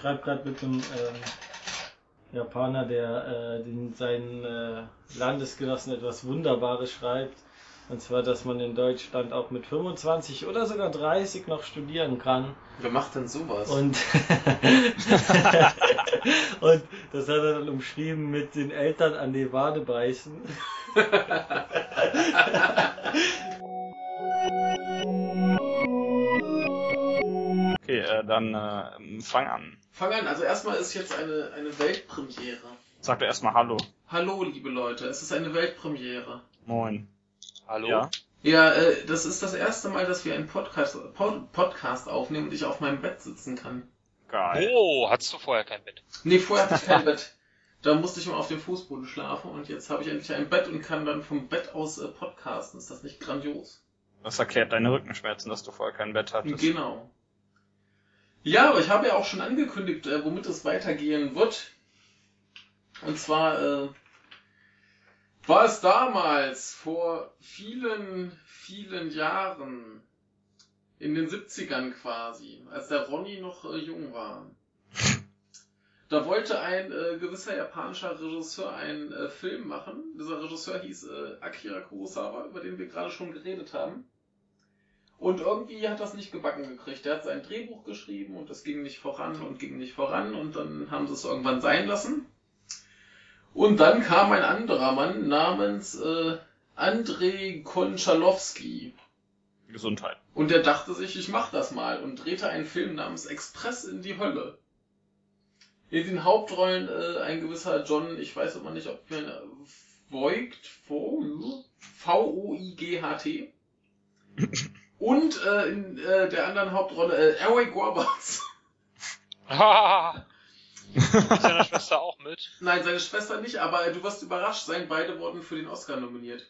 schreibe gerade mit einem äh, Japaner, der äh, den, seinen äh, Landesgenossen etwas Wunderbares schreibt. Und zwar, dass man in Deutschland auch mit 25 oder sogar 30 noch studieren kann. Wer macht denn sowas? Und, und das hat er dann umschrieben mit den Eltern an die Wade beißen. Okay, äh, dann äh, fang an. Fang an, also erstmal ist jetzt eine, eine Weltpremiere. Sag doch erstmal Hallo. Hallo, liebe Leute, es ist eine Weltpremiere. Moin. Hallo? Ja. Ja, äh, das ist das erste Mal, dass wir einen Podcast, Pod, Podcast aufnehmen und ich auf meinem Bett sitzen kann. Geil. Oh, hattest du vorher kein Bett? Nee, vorher hatte ich kein Bett. Da musste ich mal auf dem Fußboden schlafen und jetzt habe ich endlich ein Bett und kann dann vom Bett aus äh, podcasten. Ist das nicht grandios? Das erklärt deine Rückenschmerzen, dass du vorher kein Bett hattest. Genau. Ja, aber ich habe ja auch schon angekündigt, äh, womit es weitergehen wird. Und zwar äh, war es damals, vor vielen, vielen Jahren, in den 70ern quasi, als der Ronny noch äh, jung war. Da wollte ein äh, gewisser japanischer Regisseur einen äh, Film machen. Dieser Regisseur hieß äh, Akira Kurosawa, über den wir gerade schon geredet haben. Und irgendwie hat das nicht gebacken gekriegt. Er hat sein Drehbuch geschrieben und es ging nicht voran und ging nicht voran und dann haben sie es irgendwann sein lassen. Und dann kam ein anderer Mann namens äh, Andrei Konchalowski. Gesundheit. Und der dachte sich, ich mach das mal und drehte einen Film namens Express in die Hölle. In den Hauptrollen äh, ein gewisser John, ich weiß aber nicht, ob man äh, Voigt, V-O-I-G-H-T. Und äh, in äh, der anderen Hauptrolle äh, Eric Roberts. Mit seiner Schwester auch mit. Nein, seine Schwester nicht, aber äh, du wirst überrascht sein, beide wurden für den Oscar nominiert.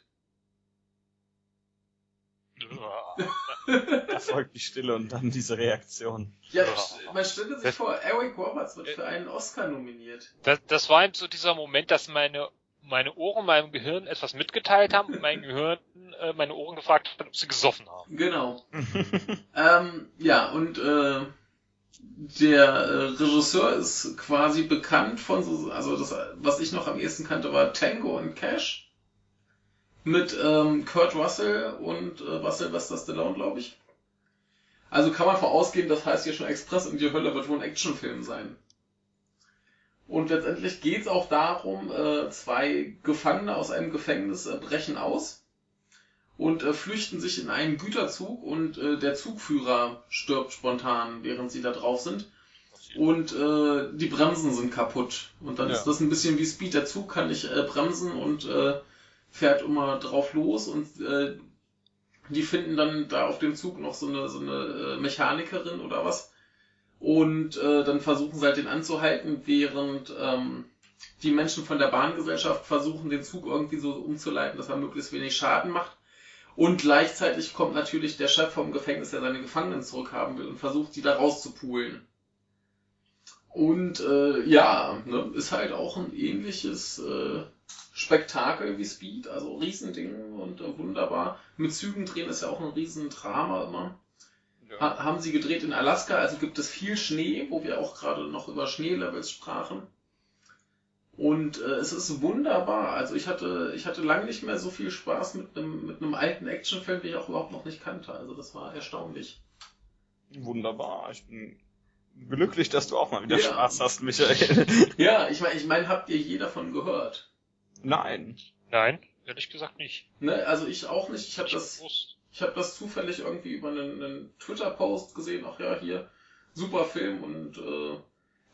Da folgt die Stille und dann diese Reaktion. Ja, man stelle sich vor, Eric Roberts wird für einen Oscar nominiert. Das, das war eben so dieser Moment, dass meine, meine Ohren meinem Gehirn etwas mitgeteilt haben und mein Gehirn äh, meine Ohren gefragt hat, ob sie gesoffen haben. Genau. ähm, ja, und äh, der äh, Regisseur ist quasi bekannt von so, also das, was ich noch am ehesten kannte, war Tango und Cash. Mit ähm, Kurt Russell und äh, was Sylvester Stallone, glaube ich. Also kann man vorausgehen, das heißt hier schon Express in die Hölle wird wohl ein Actionfilm sein. Und letztendlich geht's auch darum, äh, zwei Gefangene aus einem Gefängnis äh, brechen aus und äh, flüchten sich in einen Güterzug und der Zugführer stirbt spontan, während sie da drauf sind. Und die Bremsen sind kaputt. Und dann Ja. ist das ein bisschen wie Speed. Der Zug kann nicht bremsen und äh, fährt immer drauf los und die finden dann da auf dem Zug noch so eine, so eine Mechanikerin oder was. Und äh, dann versuchen sie halt den anzuhalten, während ähm, die Menschen von der Bahngesellschaft versuchen, den Zug irgendwie so umzuleiten, dass er möglichst wenig Schaden macht. Und gleichzeitig kommt natürlich der Chef vom Gefängnis, der seine Gefangenen zurückhaben will und versucht, die da rauszupulen. Und äh, ja, ne, ist halt auch ein ähnliches äh, Spektakel wie Speed, also Riesending und äh, wunderbar. Mit Zügen drehen ist ja auch ein Riesendrama immer. Ha haben sie gedreht in Alaska, also gibt es viel Schnee, wo wir auch gerade noch über Schneelevels sprachen. Und äh, es ist wunderbar. Also ich hatte, ich hatte lange nicht mehr so viel Spaß mit einem, mit einem alten Actionfilm, wie ich auch überhaupt noch nicht kannte. Also das war erstaunlich. Wunderbar. Ich bin glücklich, dass du auch mal wieder Ja. Spaß hast, Michael. Ja, ich meine, ich mein, habt ihr je davon gehört? Nein. Nein, ehrlich gesagt nicht. Ne? Also ich auch nicht. Ich habe das, bewusst. Ich habe das zufällig irgendwie über einen, einen Twitter-Post gesehen. Ach ja, hier super Film und äh,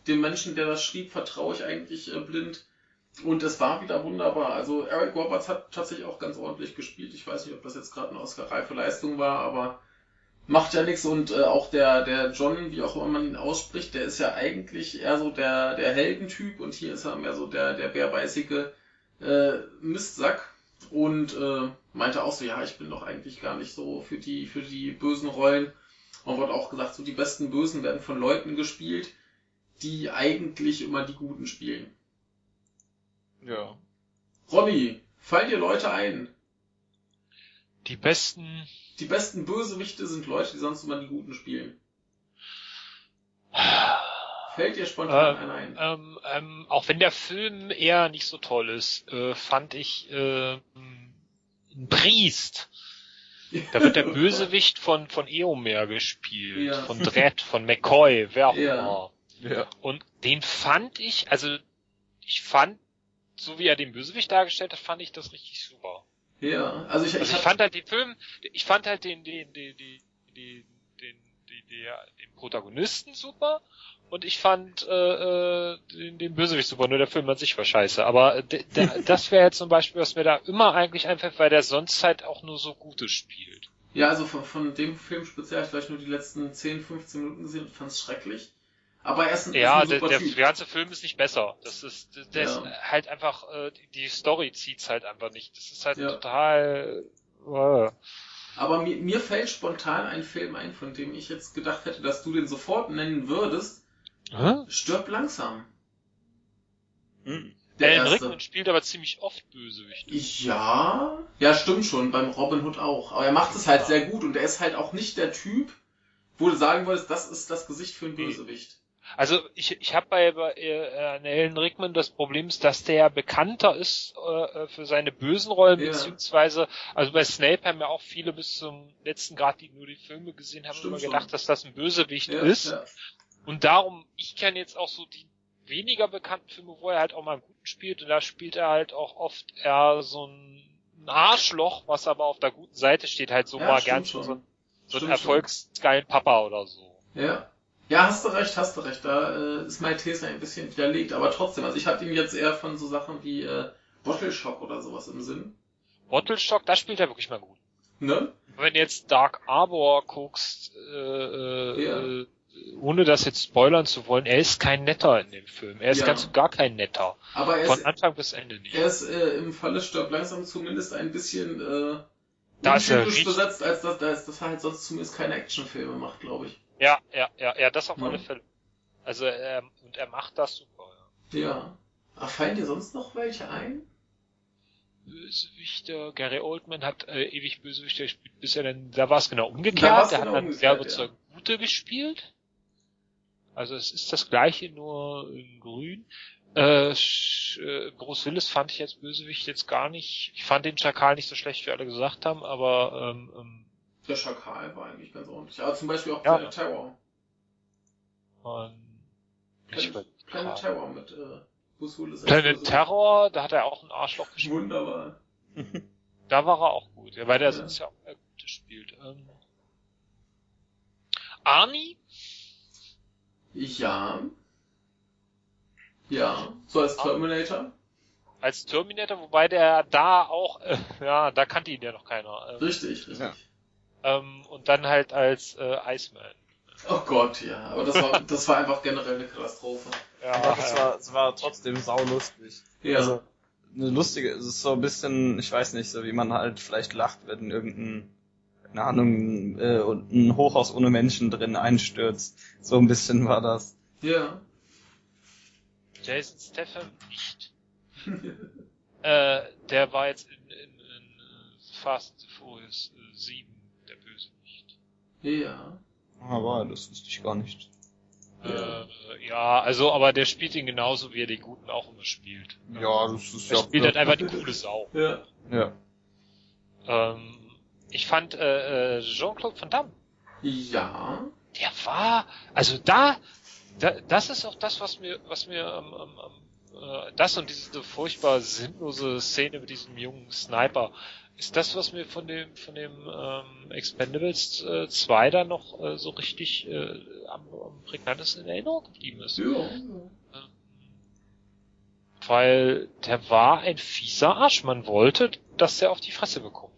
dem Menschen, der das schrieb, vertraue ich eigentlich äh, blind. Und es war wieder wunderbar. Also Eric Roberts hat tatsächlich auch ganz ordentlich gespielt. Ich weiß nicht, ob das jetzt gerade eine Oscar-reife Leistung war, aber macht ja nichts. Und äh, auch der, der John, wie auch immer man ihn ausspricht, der ist ja eigentlich eher so der, der Heldentyp und hier ist er mehr so der, der bärbeißige äh, Mistsack. Und äh, meinte auch so, ja, ich bin doch eigentlich gar nicht so für die, für die bösen Rollen. Und wurde auch gesagt, so die besten Bösen werden von Leuten gespielt, die eigentlich immer die Guten spielen. Ja. Ronny, fallen dir Leute ein? Die besten. Die besten Bösewichte sind Leute, die sonst immer die Guten spielen. Fällt dir spontan Äh, einer ein? Ähm, ähm, auch wenn der Film eher nicht so toll ist, äh, fand ich äh, ein Priest. Da wird der Bösewicht von, von Eomer gespielt, Ja. von Dredd, von McCoy, wer auch immer. Ja. Und den fand ich, also ich fand, so wie er den Bösewicht dargestellt hat, fand ich das richtig super. Ja, also ich, Also ich, ich fand halt den Film, ich fand halt den, den, den, den, den, den, den, der, den Protagonisten super und ich fand äh, äh, den, den Bösewicht super, nur der Film an sich war scheiße. Aber äh, de, de, das wäre jetzt zum Beispiel, was mir da immer eigentlich einfällt, weil der sonst halt auch nur so Gutes spielt. ja, also von, von dem Film speziell habe ich vielleicht nur die letzten 10, 15 Minuten gesehen und fand es schrecklich. Aber er ist ein, Ja, ist ein der, super der ganze Film ist nicht besser. Das ist, der Ja. ist halt einfach, äh, die- die Story zieht's halt einfach nicht. Das ist halt Ja. total. Äh. Aber mir, mir fällt spontan ein Film ein, von dem ich jetzt gedacht hätte, dass du den sofort nennen würdest. Hä? Stirb langsam. Hm. Der Alan erste. Rickman spielt aber ziemlich oft Bösewichte. Ja, ja, stimmt schon, beim Robin Hood auch. Aber er macht es halt Ja. sehr gut und er ist halt auch nicht der Typ, wo du sagen würdest, das ist das Gesicht für einen Nee. Bösewicht. Also ich, ich habe bei, bei äh, Alan Rickman das Problem, dass der bekannter ist äh, für seine bösen Rollen, Ja. beziehungsweise, also bei Snape haben ja auch viele bis zum letzten Grad, die nur die Filme gesehen haben, Stimmt immer schon. gedacht, dass das ein Bösewicht Ja, ist. ja. Und darum, ich kenne jetzt auch so die weniger bekannten Filme, wo er halt auch mal einen guten spielt, und da spielt er halt auch oft eher so ein Arschloch, was aber auf der guten Seite steht, halt so mal gern schon. so, ein- so einen Stimmt erfolgsgeilen Papa oder so. Ja. Ja, hast du recht, hast du recht. Da äh, ist meine These ein bisschen widerlegt, aber trotzdem, also ich hatte ihn jetzt eher von so Sachen wie äh, Bottle Shock oder sowas im Sinn. Bottleshock, da spielt er wirklich mal gut. Ne? Wenn du jetzt Dark Arbor guckst, äh, Ja. äh, ohne das jetzt spoilern zu wollen, er ist kein Netter in dem Film. Er ist Ja. ganz und gar kein Netter. Aber er Von ist, Anfang bis Ende nicht. er ist äh, im Falle Stirb langsam zumindest ein bisschen äh, Da ist er besetzt, als dass, als dass er halt sonst zumindest keine Actionfilme macht, glaube ich. Ja, ja, ja, ja, das auf Ja. alle Fälle. Also er, und er macht das super. Ja. Ja. Ach, fallen dir sonst noch welche ein? Bösewichter, Gary Oldman hat äh, ewig Bösewichter gespielt, bis er dann, da war es genau umgekehrt, der genau hat dann sehr ja. überzeugt Gute gespielt. Also es ist das gleiche, nur in grün. Äh, äh, Bruce Willis fand ich als Bösewicht jetzt gar nicht. Ich fand den Schakal nicht so schlecht, wie alle gesagt haben, aber ähm, ähm, Der Schakal war eigentlich ganz ordentlich. Aber zum Beispiel auch Ja. Planet Terror. Planet. Terror mit äh, Bruce Willis. Planet. Terror, da hat er auch ein Arschloch gespielt. Wunderbar. Da war er auch gut, ja, weil der Ja. sonst ja auch sehr gut spielt. Ähm, Arnie? Ja. Ja. So als Terminator. als Terminator, wobei der da auch, äh, ja, da kannte ihn ja noch keiner. Ähm, Richtig, richtig. Ja. Ähm, und dann halt als äh, Iceman. Oh Gott, ja. Aber das war, das war einfach generell eine Katastrophe. Ja, Aber das ja. war, das war trotzdem saulustig. Ja. Also, eine lustige, es ist so ein bisschen, ich weiß nicht, so wie man halt vielleicht lacht, wenn irgendein, keine Ahnung, äh, und ein Hochhaus ohne Menschen drin einstürzt. So ein bisschen war das. ja. Jason Statham nicht. äh, der war jetzt in, in, in äh, Fast Furious äh, 7 der Bösewicht. Ja. Aber das wusste ich gar nicht. Ja. Äh, ja, also, aber der spielt ihn genauso, wie er die Guten auch immer spielt. Ja, das ist Er ja. spielt halt einfach die coole Sau. Ja. ja. Ähm, ich fand äh, äh, Jean-Claude Van Damme, Ja. der war, also da, da, das ist auch das, was mir, was mir, ähm, ähm, ähm, äh, das und diese furchtbar sinnlose Szene mit diesem jungen Sniper, ist das, was mir von dem, von dem ähm, Expendables äh, 2 dann noch äh, so richtig äh, am, am prägnantesten in Erinnerung geblieben ist. Ja. Weil der war ein fieser Arsch. Man wollte, dass der auf die Fresse bekommt.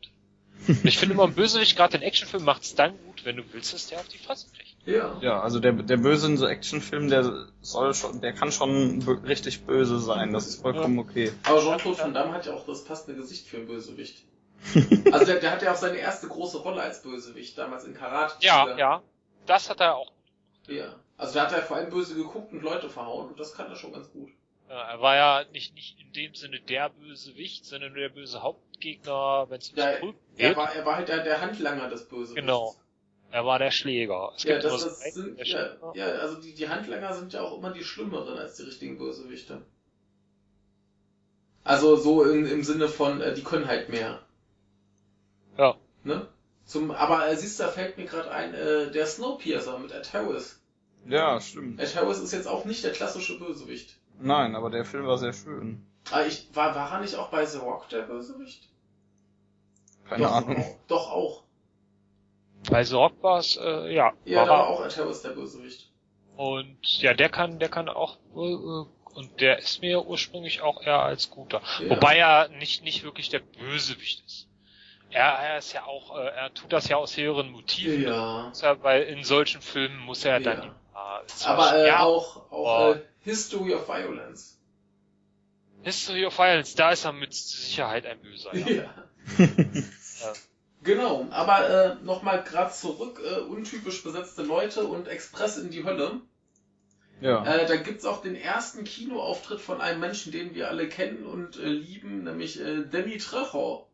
Und ich finde immer, ein Bösewicht, gerade in Actionfilmen, macht's dann gut, wenn du willst, dass der auf die Fresse kriegt. Ja. Ja, also der, der Böse in so Actionfilmen, der soll schon, der kann schon richtig böse sein. Das ist vollkommen okay. Aber Jean-Claude Van Damme hat ja auch das passende Gesicht für einen Bösewicht. Also der, der hat ja auch seine erste große Rolle als Bösewicht, damals in Karate. Ja, ja. Das hat er auch. Ja. Also da hat er vor allem böse geguckt und Leute verhauen und das kann er schon ganz gut. Äh, Er war ja nicht, nicht in dem Sinne der Bösewicht, sondern nur der böse Hauptgegner, wenn es ums Ja, Prügeln Er geht. war, er war halt der, der Handlanger des Bösewichts. Genau. Er war der Schläger. Es Ja, gibt das, das sind, der ja, Schläger. ja, also die, die Handlanger sind ja auch immer die schlimmeren als die richtigen Bösewichte. Also so im, im Sinne von, äh, die können halt mehr. Ne? Zum, aber äh, siehst du, da fällt mir gerade ein, äh, der Snowpiercer mit Ed Harris. Ja, stimmt. Ed Harris ist jetzt auch nicht der klassische Bösewicht. Nein, aber der Film war sehr schön. Ah, ich, war, war er nicht auch bei The Rock der Bösewicht? Keine doch, Ahnung. Auch, doch auch. Bei The Rock war es, äh, ja. Ja, war da war auch Ed Harris der Bösewicht. Und ja, der kann, der kann auch, äh, äh, und der ist mir ursprünglich auch eher als guter. Ja. Wobei er nicht, nicht wirklich der Bösewicht ist. Er, er ist ja auch, äh, er tut das ja aus höheren Motiven. Ja. Weil in solchen Filmen muss er dann, Ja. ja, zwar- Aber äh, ja, auch, auch äh, History of Violence. History of Violence, da ist er mit Sicherheit ein Böser. Ja. Ja. Genau, aber äh, nochmal gerade zurück, äh, untypisch besetzte Leute und Express in die Hölle. Ja. Äh, da gibt's auch den ersten Kinoauftritt von einem Menschen, den wir alle kennen und äh, lieben, nämlich äh, Danny Trejo.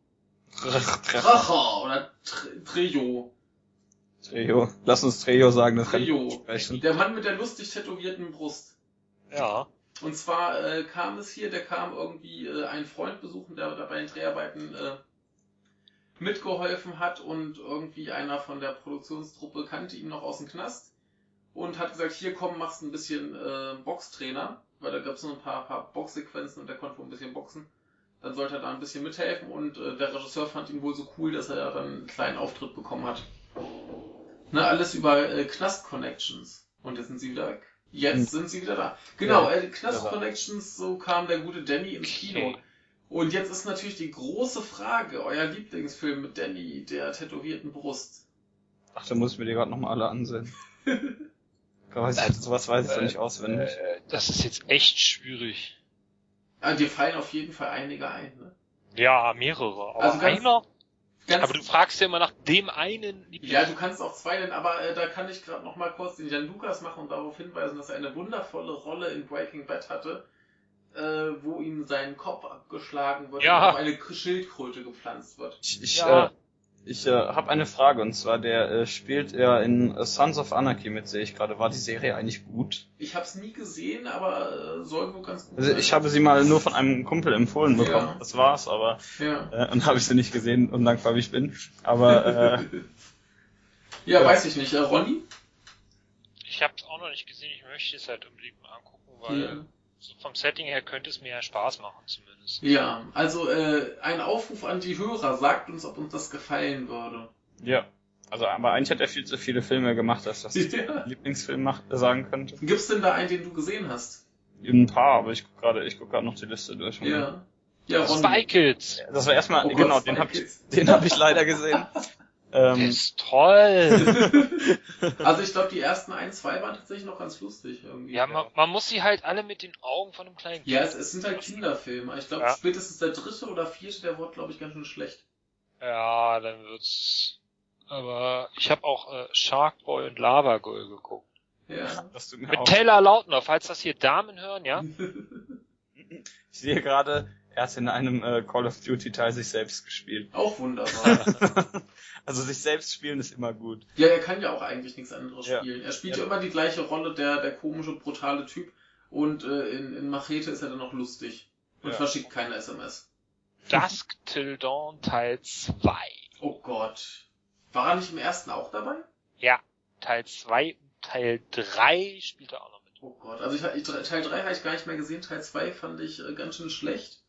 Trejo oder Tre Trejo. Trejo. Lass uns Trejo sagen, das kann ich Trejo. nicht sprechen. Der Mann mit der lustig tätowierten Brust. ja. Und zwar äh, kam es hier, der kam irgendwie äh, einen Freund besuchen, der dabei in Dreharbeiten äh, mitgeholfen hat und irgendwie einer von der Produktionstruppe kannte ihn noch aus dem Knast und hat gesagt, hier komm, machst ein bisschen äh, Boxtrainer, weil da gab es noch ein paar, paar Boxsequenzen und der konnte wohl ein bisschen boxen. Dann sollte er da ein bisschen mithelfen und äh, der Regisseur fand ihn wohl so cool, dass er dann einen kleinen Auftritt bekommen hat. Ne, alles über äh, Knast-Connections. Und jetzt sind sie wieder weg. Jetzt Hm. sind sie wieder da. Genau, Ja, äh, Knast-Connections, so kam der gute Danny ins Kino. Okay. Und jetzt ist natürlich die große Frage, euer Lieblingsfilm mit Danny, der tätowierten Brust. Ach, da muss ich mir die gerade nochmal alle ansehen. Weiß ich, sowas weiß ich doch nicht auswendig. Äh, das ist jetzt echt schwierig. Ah, dir fallen auf jeden Fall einige ein, ne? Ja, mehrere. Aber Also ganz- einer, Ganz, aber du fragst ja immer nach dem einen ja, du kannst auch zwei nennen, aber äh, da kann ich gerade noch mal kurz den Jan Lukas machen und darauf hinweisen, dass er eine wundervolle Rolle in Breaking Bad hatte, äh, wo ihm sein Kopf abgeschlagen wird Ja. und auf eine Schildkröte gepflanzt wird. Ich, ich, Ja. äh, ich äh, habe eine Frage und zwar, der äh, spielt ja in äh, Sons of Anarchy mit, sehe ich gerade. War die Serie eigentlich gut? Ich habe es nie gesehen, aber äh, soll wohl ganz gut Also sein. ich habe sie mal nur von einem Kumpel empfohlen bekommen. Ja. Das war's, aber ja. äh, und habe ich sie nicht gesehen, undankbar wie ich bin. Aber äh, ja, Ja. weiß ich nicht. Äh, Ronny? Ich habe es auch noch nicht gesehen, ich möchte es halt unbedingt mal angucken, weil Ja. So vom Setting her könnte es mir ja Spaß machen zumindest. Ja, also äh, ein Aufruf an die Hörer, sagt uns, ob uns das gefallen würde. ja. Also aber eigentlich hat er viel zu viele Filme gemacht, dass das Ja. Lieblingsfilm macht, sagen könnte. Gibt's denn da einen, den du gesehen hast? Ein paar, aber ich guck gerade, ich guck gerade noch die Liste durch. Ja. Ja. Spy Kids! Das war erstmal, Oh Gott, genau, Spy den habe ich, den habe ich leider gesehen. Ähm, ist toll! Also ich glaube, die ersten ein, zwei waren tatsächlich noch ganz lustig irgendwie. ja, man, man muss sie halt alle mit den Augen von einem kleinen Ja, es, es sind halt Kinderfilme. Ich glaube, Ja. spätestens der dritte oder vierte, der wurde, glaube ich, ganz schön schlecht. Ja, dann wird's. Aber ich habe auch äh, Shark Boy und Lava Girl geguckt. Ja. das Mit auch. Taylor Lautner, falls das hier Damen hören, ja? Ich sehe gerade, er hat in einem äh, Call of Duty Teil sich selbst gespielt. Auch wunderbar. also sich selbst spielen ist immer gut. ja, er kann ja auch eigentlich nichts anderes Ja. spielen. Er spielt ja. Ja. immer die gleiche Rolle, der, der komische, brutale Typ. Und äh, in, in Machete ist er dann noch lustig. Und Ja. verschickt keine SMS. Dusk Till Dawn Teil 2. Oh Gott. War er nicht im ersten auch dabei? Ja, Teil 2 und Teil 3 spielt er auch noch mit. Oh Gott. Also ich, ich, Teil 3 habe ich gar nicht mehr gesehen. Teil 2 fand ich äh, ganz schön schlecht.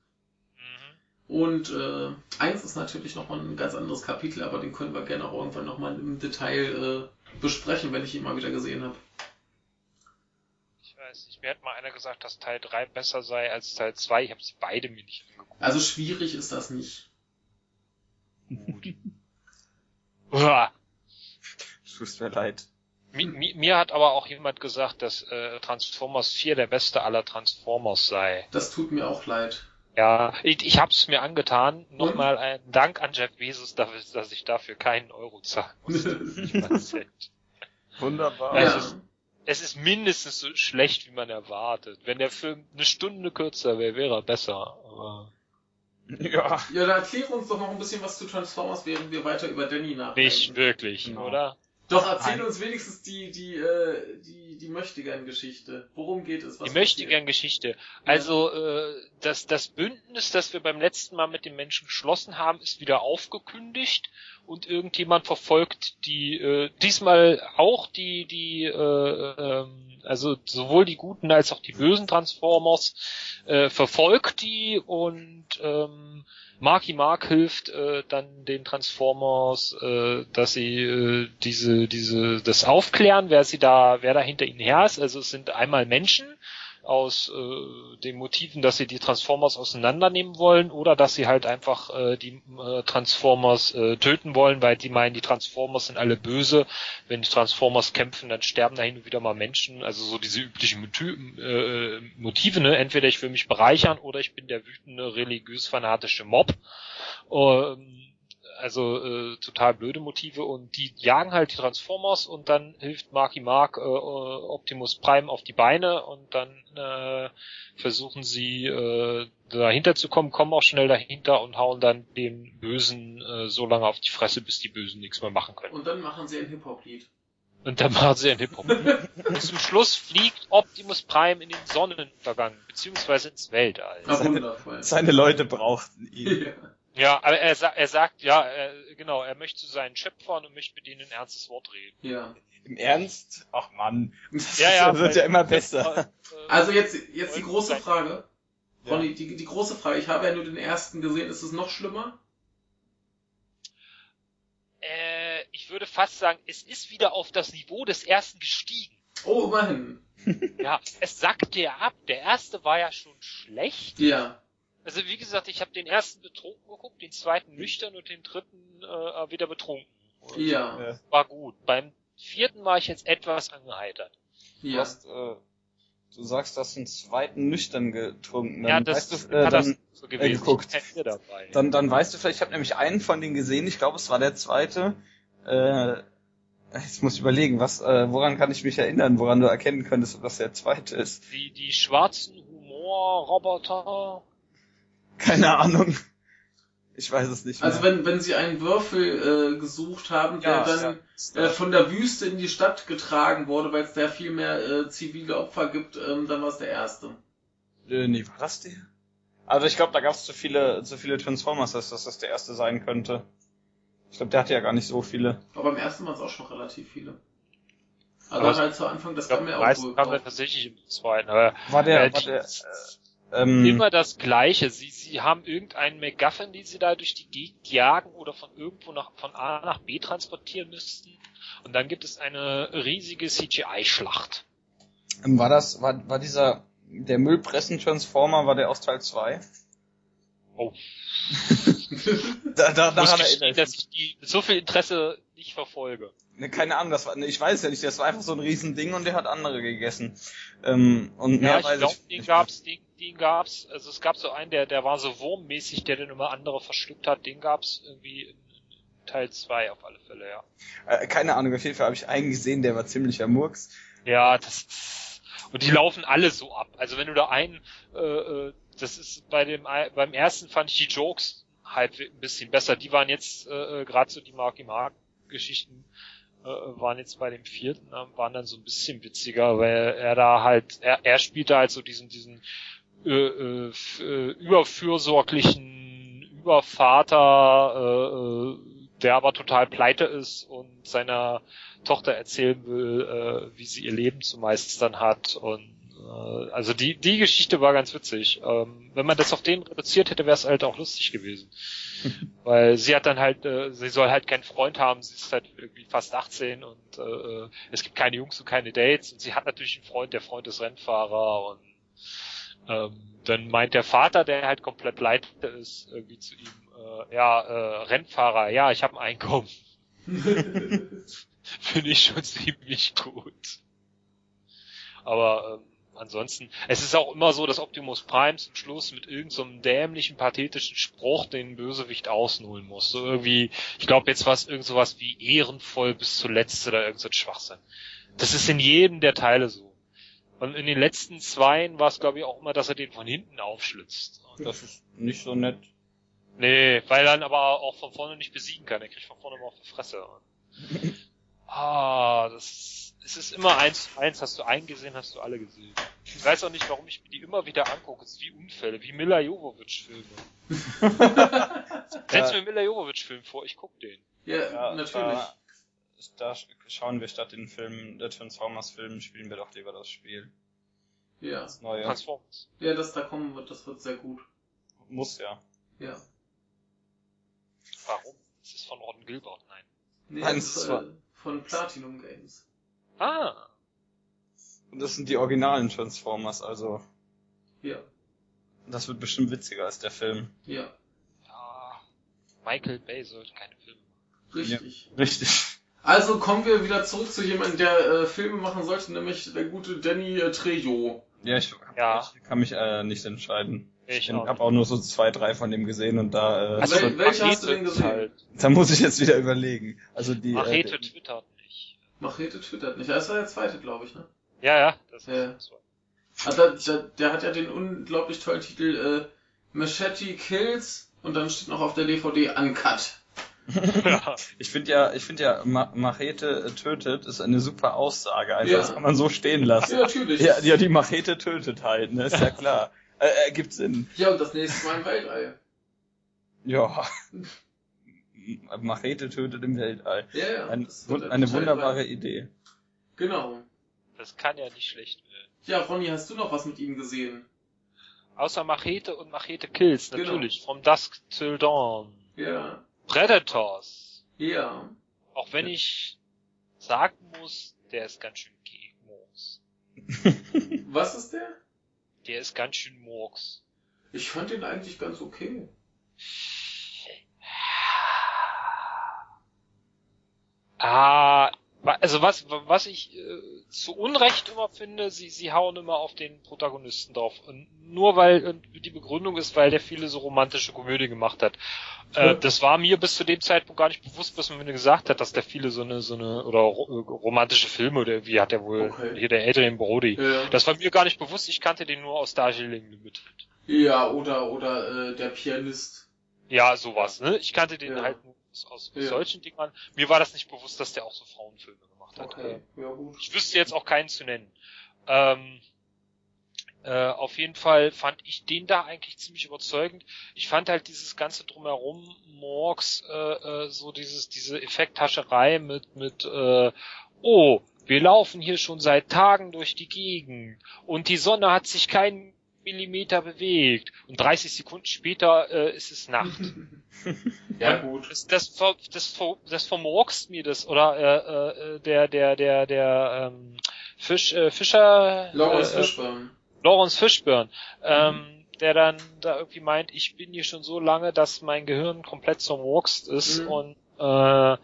Und äh, eins ist natürlich nochmal ein ganz anderes Kapitel, aber den können wir gerne auch irgendwann nochmal im Detail äh, besprechen, wenn ich ihn mal wieder gesehen habe. Ich weiß nicht, mir hat mal einer gesagt, dass Teil 3 besser sei als Teil 2. Ich habe sie beide mir nicht angeguckt. Also schwierig ist das nicht. Uah. Tut mir leid. Mi, mi, mir hat aber auch jemand gesagt, dass äh, Transformers 4 der beste aller Transformers sei. Das tut mir auch leid. Ja, ich, ich habe es mir angetan. Nochmal ein Dank an Jeff Bezos, dafür, dass ich dafür keinen Euro zahlen musste. Wunderbar. Ja, ja. es ist- Es ist mindestens so schlecht, wie man erwartet. Wenn der Film eine Stunde kürzer wäre, wäre er besser. Aber Ja. ja, dann erkläre uns doch noch ein bisschen was zu Transformers, während wir weiter über Danny nachdenken. nicht wirklich, Genau. oder? Doch, erzähl Nein. uns wenigstens die, die, äh, die, die Möchtegern-Geschichte. Worum geht es? Was Die möchte gern Geschichte. Also äh, das, das Bündnis, das wir beim letzten Mal mit den Menschen geschlossen haben, ist wieder aufgekündigt und irgendjemand verfolgt die äh, diesmal auch die die äh, ähm, also sowohl die guten als auch die bösen Transformers äh, verfolgt die und ähm, Marky Mark hilft äh, dann den Transformers, äh, dass sie äh, diese diese das aufklären, wer sie da wer da hinter ihnen her ist. Also es sind einmal Menschen aus äh, den Motiven, dass sie die Transformers auseinandernehmen wollen oder dass sie halt einfach äh, die äh, Transformers äh, töten wollen, weil die meinen, die Transformers sind alle böse. Wenn die Transformers kämpfen, dann sterben da hin und wieder mal Menschen. Also so diese üblichen Motiv, äh, Motive, ne? Entweder ich will mich bereichern oder ich bin der wütende religiös-fanatische Mob. Ähm, also äh, total blöde Motive und die jagen halt die Transformers und dann hilft Marky Mark äh, Optimus Prime auf die Beine und dann äh, versuchen sie äh, dahinter zu kommen, kommen auch schnell dahinter und hauen dann den Bösen äh, so lange auf die Fresse, bis die Bösen nichts mehr machen können. Und dann machen sie ein Hip-Hop-Lied. Und dann machen sie einen Hip-Hop. und zum Schluss fliegt Optimus Prime in den Sonnenuntergang, beziehungsweise ins Weltall. Ah, Seine- wundervoll. Seine Leute brauchten ihn. Ja. Ja, aber er, sa er sagt, ja, er, genau, er möchte zu seinen Schöpfern und möchte mit denen ein ernstes Wort reden. ja. Im Ernst? Ach Mann. Das Ja, ja, wird ja immer besser. Äh, Also jetzt, jetzt die große Frage. Ja. Ronny, die, die große Frage. Ich habe ja nur den ersten gesehen. Ist es noch schlimmer? äh, ich würde fast sagen, es ist wieder auf das Niveau des ersten gestiegen. Oh, immerhin. Ja, es sackte ja ab. Der erste war ja schon schlecht. Ja. Also wie gesagt, ich habe den ersten betrunken geguckt, den zweiten nüchtern und den dritten äh, wieder betrunken. Und Ja. War gut. Beim vierten war ich jetzt etwas angeheitert. Du, Ja. hast, äh, du sagst, du hast einen zweiten nüchtern getrunken. Dann ja, das weißt ist du, äh, dann, so gewesen. geguckt. Ich bin hier dabei. dann, dann weißt du vielleicht, ich habe nämlich einen von denen gesehen, ich glaube, es war der zweite. Äh, jetzt muss ich überlegen, was, äh, woran kann ich mich erinnern, woran du erkennen könntest, ob das der zweite ist. Die, die schwarzen Humorroboter. Keine Ahnung. Ich weiß es nicht mehr. Also wenn, wenn sie einen Würfel äh, gesucht haben, der Ja, dann ja. äh, von der Wüste in die Stadt getragen wurde, weil es da viel mehr äh, zivile Opfer gibt, ähm, dann war es der erste. Äh, nee, war das der? Also ich glaube, da gab es zu viele, zu viele Transformers, dass dass das der erste sein könnte. Ich glaube, der hatte ja gar nicht so viele. Aber beim ersten waren es auch schon relativ viele. Also Aber halt zu Anfang, das Ich glaube, kam mir auch wohl gekauft. tatsächlich im zweiten. Aber War der, Äh, war der, äh, ähm, immer das Gleiche. Sie, sie haben irgendeinen MacGuffin, den sie da durch die Gegend jagen oder von irgendwo nach, von A nach B transportieren müssten. Und dann gibt es eine riesige CGI-Schlacht. ähm, war das, war, war dieser, der Müllpressen-Transformer, war der aus Teil 2? Oh. Da, da, Ich daran erinnere dass ich ich die so viel Interesse nicht verfolge. Ne, Keine Ahnung, das war, ne, ich weiß ja nicht, das war einfach so ein Riesending und der hat andere gegessen. Ähm, und mehr Ja, ich weiß glaube, ich den nicht gab's, den, den gab's, also es gab so einen, der, der war so wurmmäßig, der dann immer andere verschluckt hat, den gab's irgendwie in, in Teil 2 auf alle Fälle, ja. Äh, keine Ahnung, auf jeden Fall habe ich einen gesehen, der war ziemlicher Murks. Ja, das und die laufen alle so ab. Also wenn du da einen, äh, äh, das ist bei dem beim ersten fand ich die Jokes halt ein bisschen besser. Die waren jetzt äh, gerade so die Marky Mark Geschichten äh, waren jetzt bei dem vierten äh, waren dann so ein bisschen witziger, weil er da halt er, er spielte halt so diesen diesen äh, äh, äh, überfürsorglichen Übervater, äh, äh, der aber total pleite ist und seiner Tochter erzählen will, äh, wie sie ihr Leben zu meistern hat. Und also die, die Geschichte war ganz witzig. Ähm, wenn man das auf den reduziert hätte, wäre es halt auch lustig gewesen. Weil sie hat dann halt, äh, sie soll halt keinen Freund haben, sie ist halt irgendwie fast 18 und äh, es gibt keine Jungs und keine Dates und sie hat natürlich einen Freund, der Freund ist Rennfahrer und ähm, dann meint der Vater, der halt komplett pleite ist, irgendwie zu ihm, äh, ja, äh, Rennfahrer, ja, ich habe ein Einkommen. Finde ich schon ziemlich gut. Aber ähm, ansonsten, es ist auch immer so, dass Optimus Prime zum Schluss mit irgendeinem so einem dämlichen, pathetischen Spruch den Bösewicht ausnudeln muss. So irgendwie, ich glaube jetzt war es irgend sowas wie ehrenvoll bis zuletzt oder irgend so ein Schwachsinn. Das ist in jedem der Teile so. Und in den letzten zweien war es, glaube ich, auch immer, dass er den von hinten aufschlitzt. Das ist nicht so nett. Nee, weil er dann aber auch von vorne nicht besiegen kann. Er kriegt von vorne immer auf die Fresse. Ah, das es ist immer eins zu eins. Hast du einen gesehen, hast du alle gesehen. Ich weiß auch nicht, warum ich mir die immer wieder angucke. Es ist wie Unfälle, wie Mila Jovovich-Filme. Setz mir Mila Jovovich-Film vor, ich guck den. Ja, Ja, natürlich. Da, da schauen wir statt den Film, der Transformers-Film, spielen wir doch lieber das Spiel. Ja. Das neue. Transformers. Ja, das da kommen wird, das wird sehr gut. Muss ja. Ja. Warum? Es ist von Ron Gilbert, nein. Nee, Nein, das es ist äh, von Platinum Games. Ah, Und das sind die originalen Transformers, also Ja. das wird bestimmt witziger als der Film. Ja. ja. Michael Bay sollte keine Filme machen. Richtig. Richtig. Also kommen wir wieder zurück zu jemandem, der äh, Filme machen sollte, nämlich der gute Danny äh, Trejo. Ja, ich, Ja. ich kann mich äh, nicht entscheiden. Ich Ich auch habe auch nur so zwei, drei von dem gesehen und da, äh, Also- Wel- welche hast du denn gesehen? Halt. da muss ich jetzt wieder überlegen. Also die. Machete Äh, twittert nicht. Machete twittert nicht. Das war der zweite, glaube ich, ne? Ja, ja, das Ja. ist so. Ah, der, der, der hat ja den unglaublich tollen Titel äh, Machete Kills und dann steht noch auf der DVD Uncut. ja. ich finde ja, ich finde ja, Ma Machete tötet ist eine super Aussage. Einfach, Ja. das kann man so stehen lassen. Ja, natürlich. Ja, ja, die Machete tötet halt, ne? Ist ja klar. Äh, ergibt Sinn. Ja, und das nächste Mal im Weltall. Ja. Machete tötet im Weltall. Ja, ja. Ein, das wird eine wunderbare geil. Idee. Genau. Das kann ja nicht schlecht werden. Ja, Ronny, hast du noch was mit ihm gesehen? Außer Machete und Machete Kills, Genau. natürlich. From Dusk Till Dawn. Ja. Predators. Ja. Auch wenn ich sagen muss, der ist ganz schön Murks. Was ist der? Der ist ganz schön Murks. Ich fand den eigentlich ganz okay. Ah, also was, was ich äh, zu Unrecht immer finde, sie, sie hauen immer auf den Protagonisten drauf. Und nur weil und die Begründung ist, weil der viele so romantische Komödie gemacht hat. Äh, das war mir bis zu dem Zeitpunkt gar nicht bewusst, bis man mir gesagt hat, dass der viele so eine, so eine, oder äh, romantische Filme oder wie hat der wohl, Okay. hier der Adrian Brody. Ja. Das war mir gar nicht bewusst, ich kannte den nur aus Darjeeling Limited. Ja, oder, oder, äh, der Pianist. Ja, sowas, ne? Ich kannte den Ja. halt nur aus, aus Ja. solchen Dingern. Mir war das nicht bewusst, dass der auch so Frauenfilme gemacht hat. Okay, ja gut. Ich wüsste jetzt auch keinen zu nennen. Ähm, äh, auf jeden Fall fand ich den da eigentlich ziemlich überzeugend. Ich fand halt dieses ganze drumherum, Morgs, äh, äh, so dieses, diese Effekthascherei mit, mit, äh, oh, wir laufen hier schon seit Tagen durch die Gegend und die Sonne hat sich keinen Millimeter bewegt und 30 Sekunden später äh, ist es Nacht. ja gut. Das, das, ver, das, ver, das vermurkst mir das oder äh, äh, der der der der ähm, Fisch äh, Fischer Lawrence äh, Fishburne. Lawrence Fishburne, ähm, der dann da irgendwie meint, ich bin hier schon so lange, dass mein Gehirn komplett zermurkst ist Mhm. und äh,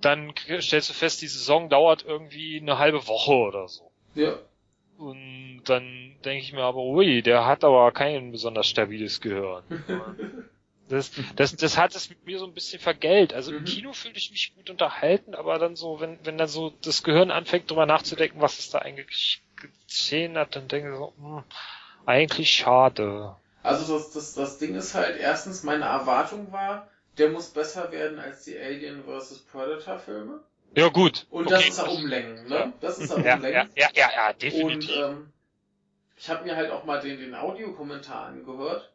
dann stellst du fest, die Saison dauert irgendwie eine halbe Woche oder so. Ja. Und dann denke ich mir aber, ui, der hat aber kein besonders stabiles Gehirn. Das, das, das hat es mit mir so ein bisschen vergällt. Also im Mhm. Kino fühlte ich mich gut unterhalten, aber dann so, wenn, wenn dann so das Gehirn anfängt, drüber nachzudenken, was es da eigentlich geschehen hat, dann denke ich so, hm, eigentlich schade. Also das, das, das Ding ist halt, erstens, meine Erwartung war, der muss besser werden als die Alien vs. Predator Filme. Ja gut. Und okay. das ist er umlängen, ne? Das ist er Ja, umlängen. ja, ja, ja, ja, Und definitiv. ähm, ich habe mir halt auch mal den, den Audiokommentar angehört.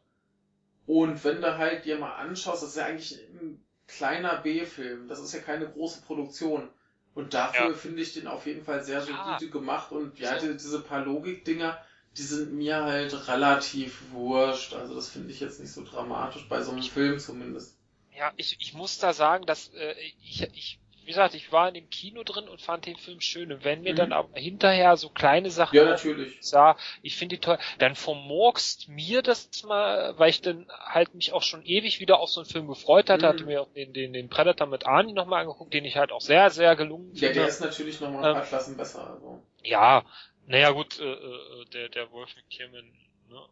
Und wenn du halt dir mal anschaust, das ist ja eigentlich ein kleiner B-Film. Das ist ja keine große Produktion. Und dafür Ja. finde ich den auf jeden Fall sehr Ja. solide gemacht. Und ja, die, diese paar Logik-Dinger, die sind mir halt relativ wurscht. Also das finde ich jetzt nicht so dramatisch, bei so einem Film zumindest. Ja, ich, ich muss da sagen, dass äh, ich, ich, wie gesagt, ich war in dem Kino drin und fand den Film schön. Und wenn mir Mhm. dann aber hinterher so kleine Sachen Ja, natürlich. sah, ich finde die toll, dann vermurkst mir das mal, weil ich dann halt mich auch schon ewig wieder auf so einen Film gefreut hatte, Mhm. hatte mir auch den, den, den Predator mit Arnie nochmal angeguckt, den ich halt auch sehr, sehr gelungen Ja, finde. der ist natürlich noch mal ein paar Ähm, Klassen besser. Also. Ja, naja gut, äh, äh, der, der Wolf McKierman, ne?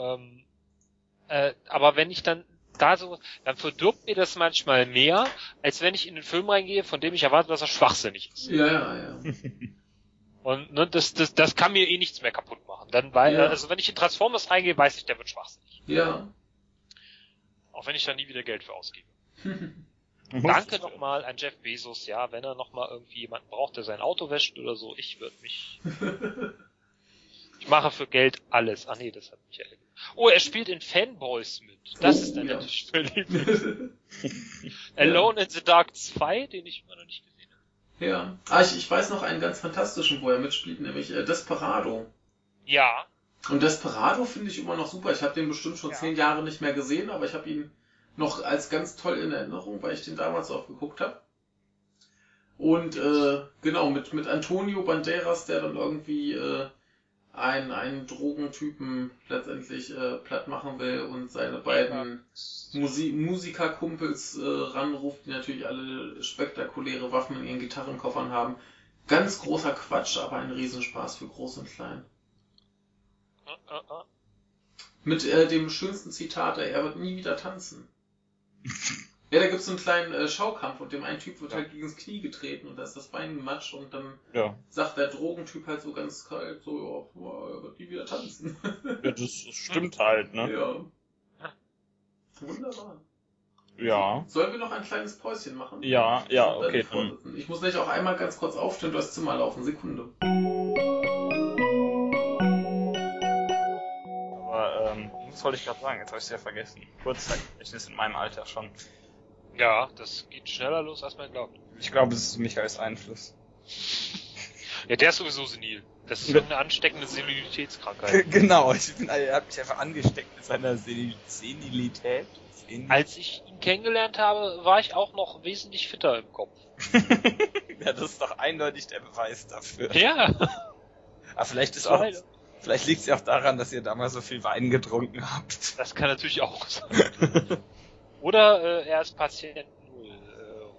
Ähm, äh, aber wenn ich dann da so, dann verdirbt mir das manchmal mehr, als wenn ich in den Film reingehe, von dem ich erwarte, dass er schwachsinnig ist. Ja, ja, ja. Und ne, das, das, das kann mir eh nichts mehr kaputt machen. Dann, weil, Ja. also wenn ich in Transformers reingehe, weiß ich, der wird schwachsinnig. Ja. Auch wenn ich da nie wieder Geld für ausgebe. Danke nochmal an Jeff Bezos, ja, wenn er nochmal irgendwie jemanden braucht, der sein Auto wäscht oder so, ich würde mich. ich mache für Geld alles. Ah nee, das hat mich erinnert. Oh, er spielt in Fanboys mit. Das ist dann ja. natürlich völlig. Alone in the Dark 2, den ich immer noch nicht gesehen habe. Ja. Ah, ich, ich weiß noch einen ganz fantastischen, wo er mitspielt, nämlich äh, Desperado. Ja, Und Desperado finde ich immer noch super. Ich habe den bestimmt schon Ja. zehn Jahre nicht mehr gesehen, aber ich habe ihn noch als ganz toll in Erinnerung, weil ich den damals auch geguckt habe. Und äh, genau, mit, mit Antonio Banderas, der dann irgendwie äh, einen, einen Drogentypen letztendlich äh, platt machen will und seine beiden Musi Musikerkumpels äh, ranruft, die natürlich alle spektakuläre Waffen in ihren Gitarrenkoffern haben. Ganz großer Quatsch, aber ein Riesenspaß für Groß und Klein. Äh, äh, äh. Mit äh, dem schönsten Zitat, er wird nie wieder tanzen. ja, da gibt's so einen kleinen äh, Schaukampf und dem einen Typ wird Ja. halt gegen das Knie getreten und da ist das Bein gematscht und dann Ja. sagt der Drogentyp halt so ganz kalt, so, ja, wird nie wieder tanzen. ja das stimmt halt, ne? ja. Wunderbar. Ja. Sollen wir noch ein kleines Päuschen machen? Ja, ja, okay. Dann. Ich muss gleich auch einmal ganz kurz aufstehen, durchs Zimmer laufen. Sekunde. aber ähm, was wollte ich gerade sagen? Jetzt habe ich es ja vergessen. Kurzzeitgedächtnis in meinem Alter schon. Ja, das geht schneller los, als man glaubt. Ich glaube, es ist Michaels Einfluss. Ja, der ist sowieso senil. Das ist eine ansteckende Senilitätskrankheit. genau, ich bin, er hat mich einfach angesteckt mit seiner Senil Senilität. Senil Als ich ihn kennengelernt habe, war ich auch noch wesentlich fitter im Kopf. ja, das ist doch eindeutig der Beweis dafür. Ja. Aber vielleicht ist auch, vielleicht liegt es ja auch daran, dass ihr damals so viel Wein getrunken habt. Das kann natürlich auch sein. Oder äh, er ist Patient Null.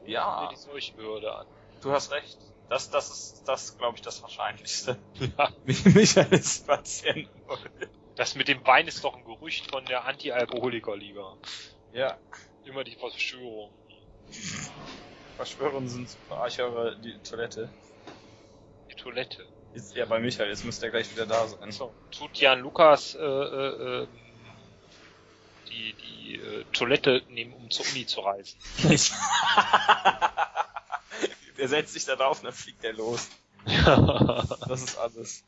Äh, Ja. die Seuchenbehörde an. Du hast recht. Das, das ist, das glaube ich, das Wahrscheinlichste. Ja. Michael ist Patient. Das mit dem Wein ist doch ein Gerücht von der Anti-Alkoholiker-Liga. Ja. Immer die Verschwörung. Verschwörungen sind super. Ich höre die Toilette. Die Toilette. Ist ja bei Michael, jetzt müsste er gleich wieder da sein. So, tut Jan Lukas äh, äh, ähm, die, die äh, Toilette nehmen, um zur Uni zu reisen. er setzt sich da drauf und dann fliegt er los. Das ist alles.